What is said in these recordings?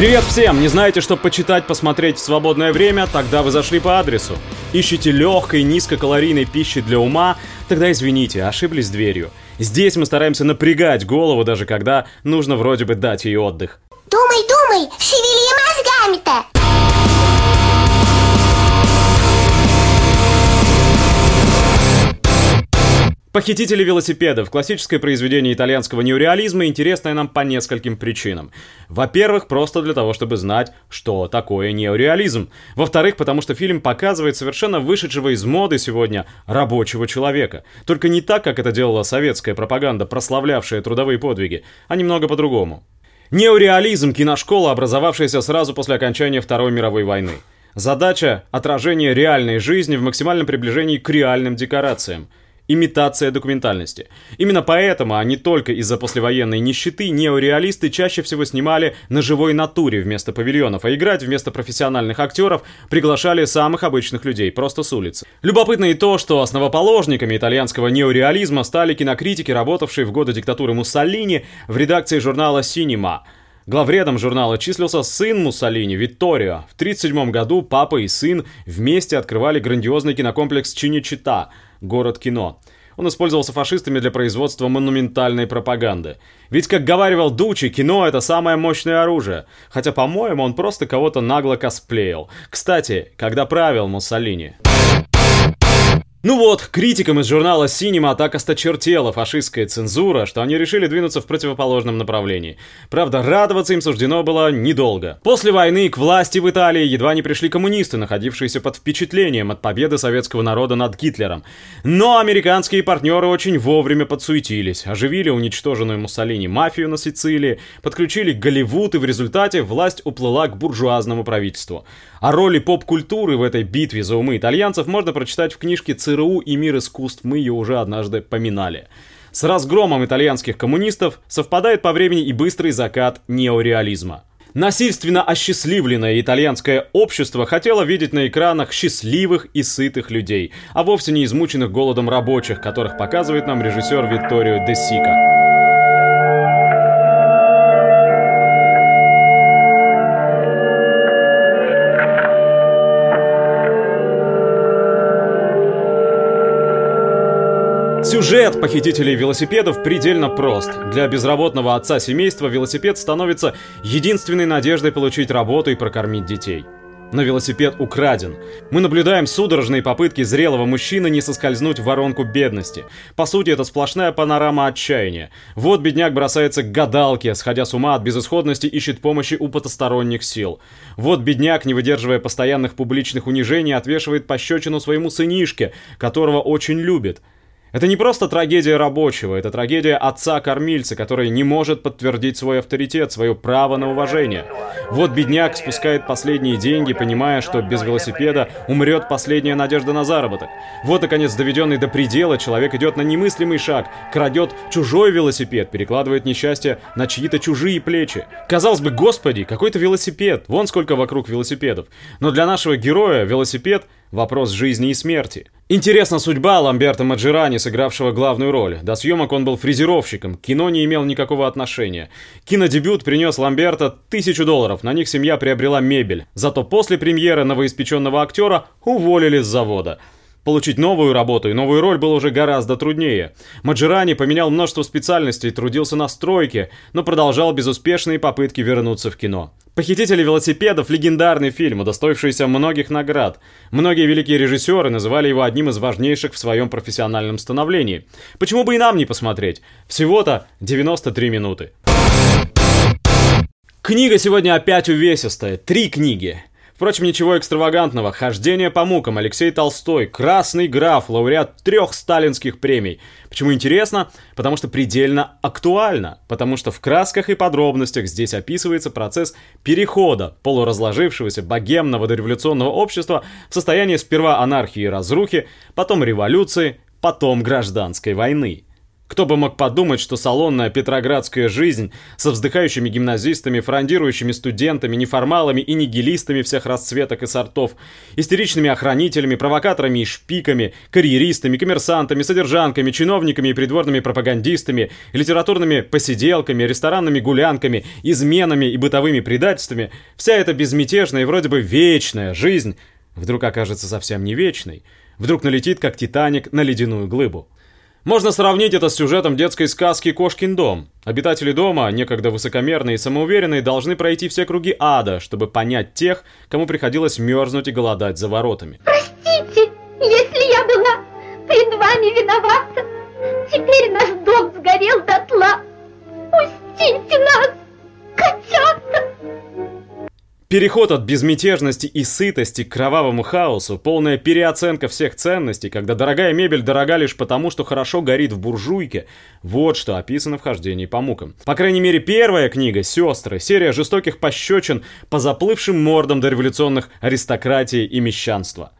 Привет всем! Не знаете, что почитать, посмотреть в свободное время? Тогда вы зашли по адресу. Ищите легкой, низкокалорийной пищи для ума? Тогда извините, ошиблись дверью. Здесь мы стараемся напрягать голову, даже когда нужно вроде бы дать ей отдых. Думай, думай, шевели мозгами-то! Похитители велосипедов – классическое произведение итальянского неореализма, интересное нам по нескольким причинам. Во-первых, просто для того, чтобы знать, что такое неореализм. Во-вторых, потому что фильм показывает совершенно вышедшего из моды сегодня рабочего человека. Только не так, как это делала советская пропаганда, прославлявшая трудовые подвиги, а немного по-другому. Неореализм – киношкола, образовавшаяся сразу после окончания Второй мировой войны. Задача – отражение реальной жизни в максимальном приближении к реальным декорациям – имитация документальности. Именно поэтому, а не только из-за послевоенной нищеты, неореалисты чаще всего снимали на живой натуре вместо павильонов, а играть вместо профессиональных актеров приглашали самых обычных людей, просто с улицы. Любопытно и то, что основоположниками итальянского неореализма стали кинокритики, работавшие в годы диктатуры Муссолини в редакции журнала «Синема». Главредом журнала числился сын Муссолини, Витторио. В 1937 году папа и сын вместе открывали грандиозный кинокомплекс Чиничита – город кино. Он использовался фашистами для производства монументальной пропаганды. Ведь, как говаривал Дучи, кино — это самое мощное оружие. Хотя, по-моему, он просто кого-то нагло косплеил. Кстати, когда правил Муссолини... Ну вот, критикам из журнала Cinema так осточертела фашистская цензура, что они решили двинуться в противоположном направлении. Правда, радоваться им суждено было недолго. После войны к власти в Италии едва не пришли коммунисты, находившиеся под впечатлением от победы советского народа над Гитлером. Но американские партнеры очень вовремя подсуетились, оживили уничтоженную Муссолини мафию на Сицилии, подключили Голливуд, и в результате власть уплыла к буржуазному правительству. О роли поп-культуры в этой битве за умы итальянцев можно прочитать в книжке ЦРУ и мир искусств, мы ее уже однажды поминали. С разгромом итальянских коммунистов совпадает по времени и быстрый закат неореализма. Насильственно осчастливленное итальянское общество хотело видеть на экранах счастливых и сытых людей, а вовсе не измученных голодом рабочих, которых показывает нам режиссер Витторио де Сика. Сюжет похитителей велосипедов предельно прост. Для безработного отца семейства велосипед становится единственной надеждой получить работу и прокормить детей. Но велосипед украден. Мы наблюдаем судорожные попытки зрелого мужчины не соскользнуть в воронку бедности. По сути, это сплошная панорама отчаяния. Вот бедняк бросается к гадалке, сходя с ума от безысходности, ищет помощи у потусторонних сил. Вот бедняк, не выдерживая постоянных публичных унижений, отвешивает пощечину своему сынишке, которого очень любит. Это не просто трагедия рабочего, это трагедия отца-кормильца, который не может подтвердить свой авторитет, свое право на уважение. Вот бедняк спускает последние деньги, понимая, что без велосипеда умрет последняя надежда на заработок. Вот, наконец, доведенный до предела, человек идет на немыслимый шаг, крадет чужой велосипед, перекладывает несчастье на чьи-то чужие плечи. Казалось бы, господи, какой-то велосипед, вон сколько вокруг велосипедов. Но для нашего героя велосипед — Вопрос жизни и смерти. Интересна судьба Ламберта Маджирани, сыгравшего главную роль. До съемок он был фрезеровщиком, кино не имел никакого отношения. Кинодебют принес Ламберта тысячу долларов, на них семья приобрела мебель. Зато после премьеры новоиспеченного актера уволили с завода. Получить новую работу и новую роль было уже гораздо труднее. Маджирани поменял множество специальностей, трудился на стройке, но продолжал безуспешные попытки вернуться в кино. «Похитители велосипедов» — легендарный фильм, удостоившийся многих наград. Многие великие режиссеры называли его одним из важнейших в своем профессиональном становлении. Почему бы и нам не посмотреть? Всего-то 93 минуты. Книга сегодня опять увесистая. Три книги. Впрочем, ничего экстравагантного. Хождение по мукам. Алексей Толстой. Красный граф. Лауреат трех сталинских премий. Почему интересно? Потому что предельно актуально. Потому что в красках и подробностях здесь описывается процесс перехода полуразложившегося богемного дореволюционного общества в состояние сперва анархии и разрухи, потом революции, потом гражданской войны. Кто бы мог подумать, что салонная петроградская жизнь со вздыхающими гимназистами, фрондирующими студентами, неформалами и нигилистами всех расцветок и сортов, истеричными охранителями, провокаторами и шпиками, карьеристами, коммерсантами, содержанками, чиновниками и придворными пропагандистами, литературными посиделками, ресторанными гулянками, изменами и бытовыми предательствами, вся эта безмятежная и вроде бы вечная жизнь вдруг окажется совсем не вечной, вдруг налетит, как Титаник, на ледяную глыбу. Можно сравнить это с сюжетом детской сказки «Кошкин дом». Обитатели дома, некогда высокомерные и самоуверенные, должны пройти все круги ада, чтобы понять тех, кому приходилось мерзнуть и голодать за воротами. Простите, если я была пред вами виновата. Теперь наш дом сгорел дотла. Пустите нас! Переход от безмятежности и сытости к кровавому хаосу, полная переоценка всех ценностей, когда дорогая мебель дорога лишь потому, что хорошо горит в буржуйке, вот что описано в «Хождении по мукам». По крайней мере, первая книга «Сестры», серия жестоких пощечин по заплывшим мордам дореволюционных аристократии и мещанства.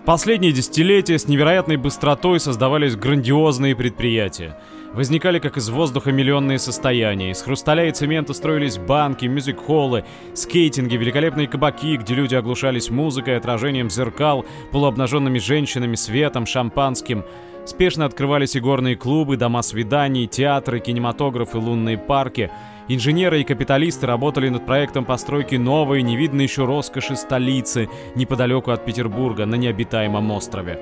В последние десятилетия с невероятной быстротой создавались грандиозные предприятия – Возникали как из воздуха миллионные состояния. Из хрусталя и цемента строились банки, мюзик-холлы, скейтинги, великолепные кабаки, где люди оглушались музыкой, отражением зеркал, полуобнаженными женщинами, светом, шампанским. Спешно открывались и горные клубы, дома свиданий, театры, кинематографы, лунные парки. Инженеры и капиталисты работали над проектом постройки новой, невидной еще роскоши столицы, неподалеку от Петербурга, на необитаемом острове.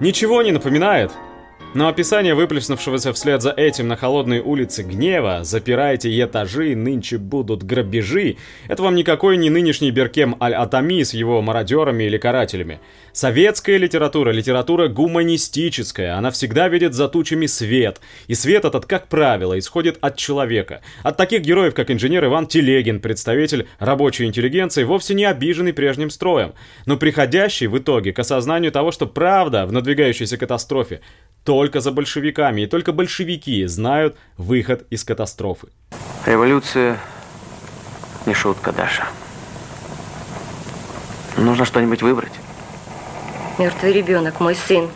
Ничего не напоминает? Но описание выплеснувшегося вслед за этим на холодные улицы гнева «Запирайте этажи, нынче будут грабежи» — это вам никакой не нынешний Беркем Аль-Атами с его мародерами или карателями. Советская литература — литература гуманистическая, она всегда видит за тучами свет, и свет этот, как правило, исходит от человека. От таких героев, как инженер Иван Телегин, представитель рабочей интеллигенции, вовсе не обиженный прежним строем, но приходящий в итоге к осознанию того, что правда в надвигающейся катастрофе только за большевиками, и только большевики знают выход из катастрофы. Революция не шутка, Даша. Нужно что-нибудь выбрать. Мертвый ребенок, мой сын.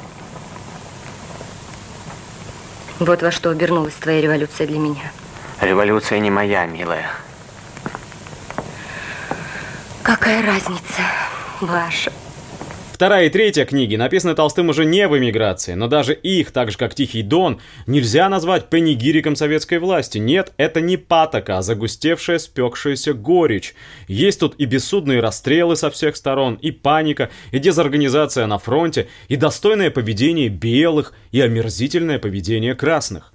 Вот во что обернулась твоя революция для меня. Революция не моя, милая. Какая разница ваша? Вторая и третья книги написаны Толстым уже не в эмиграции, но даже их, так же как Тихий Дон, нельзя назвать панигириком советской власти. Нет, это не патока, а загустевшая, спекшаяся горечь. Есть тут и бессудные расстрелы со всех сторон, и паника, и дезорганизация на фронте, и достойное поведение белых, и омерзительное поведение красных.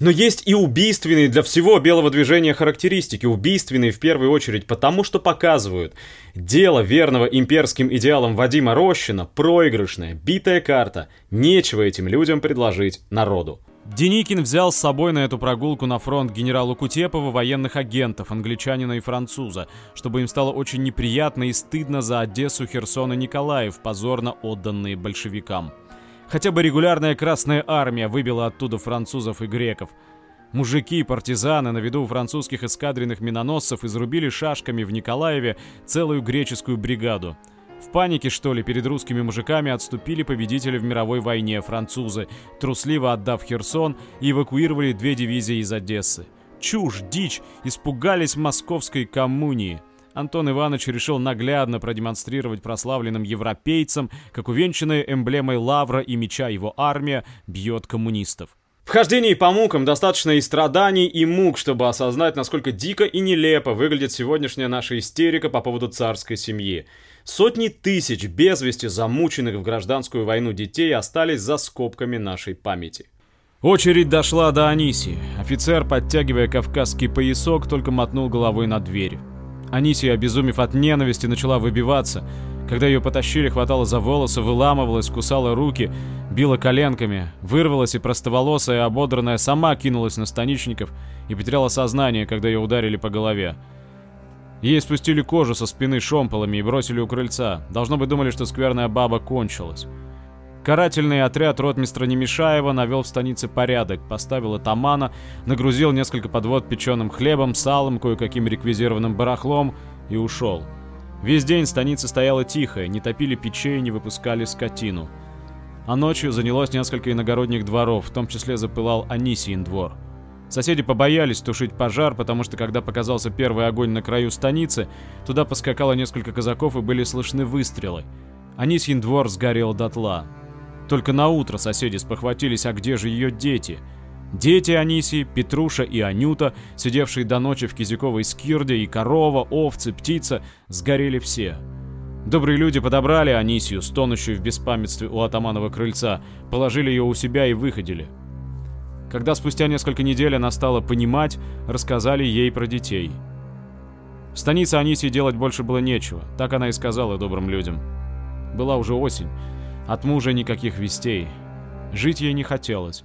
Но есть и убийственные для всего белого движения характеристики, убийственные в первую очередь потому, что показывают. Дело верного имперским идеалам Вадима Рощина проигрышная, битая карта. Нечего этим людям предложить народу. Деникин взял с собой на эту прогулку на фронт генералу Кутепова военных агентов, англичанина и француза, чтобы им стало очень неприятно и стыдно за Одессу, Херсон и Николаев, позорно отданные большевикам. Хотя бы регулярная Красная Армия выбила оттуда французов и греков. Мужики партизаны на виду французских эскадренных миноносцев изрубили шашками в Николаеве целую греческую бригаду. В панике, что ли, перед русскими мужиками отступили победители в мировой войне французы, трусливо отдав Херсон и эвакуировали две дивизии из Одессы. Чушь, дичь, испугались московской коммунии. Антон Иванович решил наглядно продемонстрировать прославленным европейцам, как увенчанная эмблемой лавра и меча его армия бьет коммунистов. В хождении по мукам достаточно и страданий, и мук, чтобы осознать, насколько дико и нелепо выглядит сегодняшняя наша истерика по поводу царской семьи. Сотни тысяч без вести замученных в гражданскую войну детей остались за скобками нашей памяти. Очередь дошла до Анисии. Офицер, подтягивая кавказский поясок, только мотнул головой на дверь. Анисия, обезумев от ненависти, начала выбиваться. Когда ее потащили, хватало за волосы, выламывалась, кусала руки, била коленками, вырвалась и простоволосая, ободранная, сама кинулась на станичников и потеряла сознание, когда ее ударили по голове. Ей спустили кожу со спины шомполами и бросили у крыльца. Должно быть, думали, что скверная баба кончилась. Карательный отряд ротмистра Немешаева навел в станице порядок, поставил атамана, нагрузил несколько подвод печеным хлебом, салом, кое-каким реквизированным барахлом и ушел. Весь день станица стояла тихая, не топили печей, не выпускали скотину. а ночью занялось несколько иногородних дворов, в том числе запылал Анисиин двор. Соседи побоялись тушить пожар, потому что когда показался первый огонь на краю станицы, туда поскакало несколько казаков и были слышны выстрелы. Анисьин двор сгорел дотла. Только на утро соседи спохватились, а где же ее дети? Дети Анисии, Петруша и Анюта, сидевшие до ночи в Кизяковой скирде, и корова, овцы, птица, сгорели все. Добрые люди подобрали Анисию, стонущую в беспамятстве у атаманова крыльца, положили ее у себя и выходили. Когда спустя несколько недель она стала понимать, рассказали ей про детей. В станице Анисии делать больше было нечего, так она и сказала добрым людям. Была уже осень, от мужа никаких вестей. Жить ей не хотелось.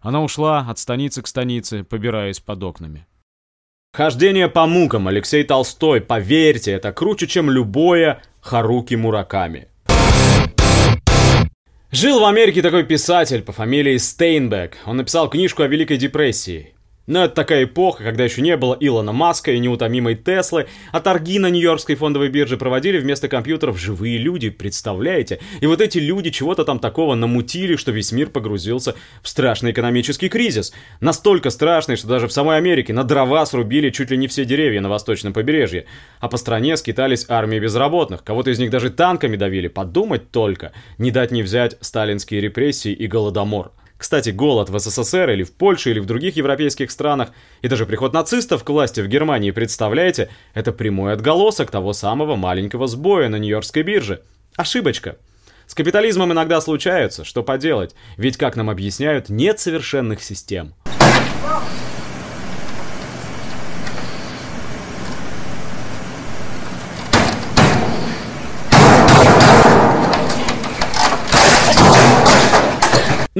Она ушла от станицы к станице, побираясь под окнами. Хождение по мукам Алексей Толстой, поверьте, это круче, чем любое Харуки Мураками. Жил в Америке такой писатель по фамилии Стейнбек. Он написал книжку о Великой депрессии. Но это такая эпоха, когда еще не было Илона Маска и неутомимой Теслы, а торги на Нью-Йоркской фондовой бирже проводили вместо компьютеров живые люди, представляете? И вот эти люди чего-то там такого намутили, что весь мир погрузился в страшный экономический кризис. Настолько страшный, что даже в самой Америке на дрова срубили чуть ли не все деревья на восточном побережье. А по стране скитались армии безработных. Кого-то из них даже танками давили. Подумать только. Не дать не взять сталинские репрессии и голодомор. Кстати, голод в СССР или в Польше или в других европейских странах и даже приход нацистов к власти в Германии, представляете, это прямой отголосок того самого маленького сбоя на Нью-Йоркской бирже. Ошибочка. С капитализмом иногда случается, что поделать, ведь, как нам объясняют, нет совершенных систем.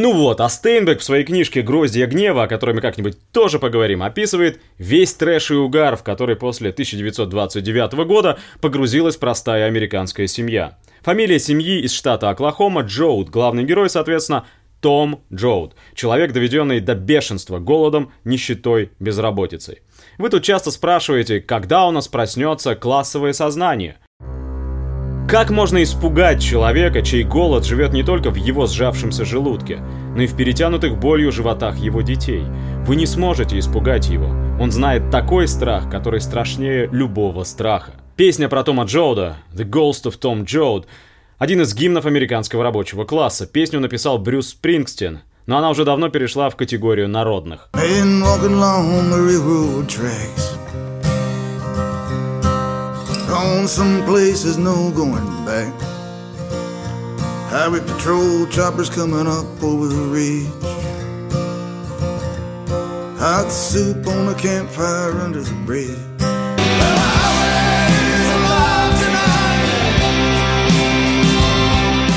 Ну вот, а Стейнбек в своей книжке «Гроздья гнева», о которой мы как-нибудь тоже поговорим, описывает весь трэш и угар, в который после 1929 года погрузилась простая американская семья. Фамилия семьи из штата Оклахома Джоуд, главный герой, соответственно, Том Джоуд, человек, доведенный до бешенства голодом, нищетой, безработицей. Вы тут часто спрашиваете, когда у нас проснется классовое сознание – как можно испугать человека, чей голод живет не только в его сжавшемся желудке, но и в перетянутых болью животах его детей? Вы не сможете испугать его. Он знает такой страх, который страшнее любого страха. Песня про Тома Джоуда, «The Ghost of Tom Joad», один из гимнов американского рабочего класса. Песню написал Брюс Спрингстин, но она уже давно перешла в категорию народных. Gone some places, no going back. Highway patrol choppers coming up over the ridge. Hot soup on a campfire under the bridge.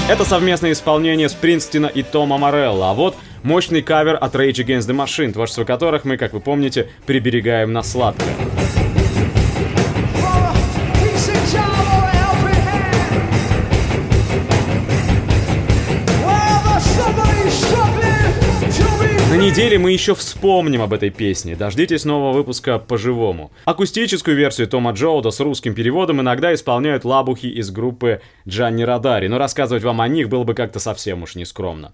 Это совместное исполнение Спринстина и Тома Морелла, а вот мощный кавер от Rage Against the Machine, творчество которых мы, как вы помните, приберегаем на сладкое. Неделе мы еще вспомним об этой песне. Дождитесь нового выпуска по-живому. Акустическую версию Тома Джоуда с русским переводом иногда исполняют лабухи из группы Джанни Радари, но рассказывать вам о них было бы как-то совсем уж нескромно.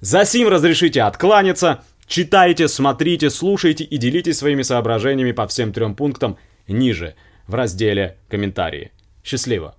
За сим разрешите откланяться. Читайте, смотрите, слушайте и делитесь своими соображениями по всем трем пунктам ниже в разделе «Комментарии». Счастливо!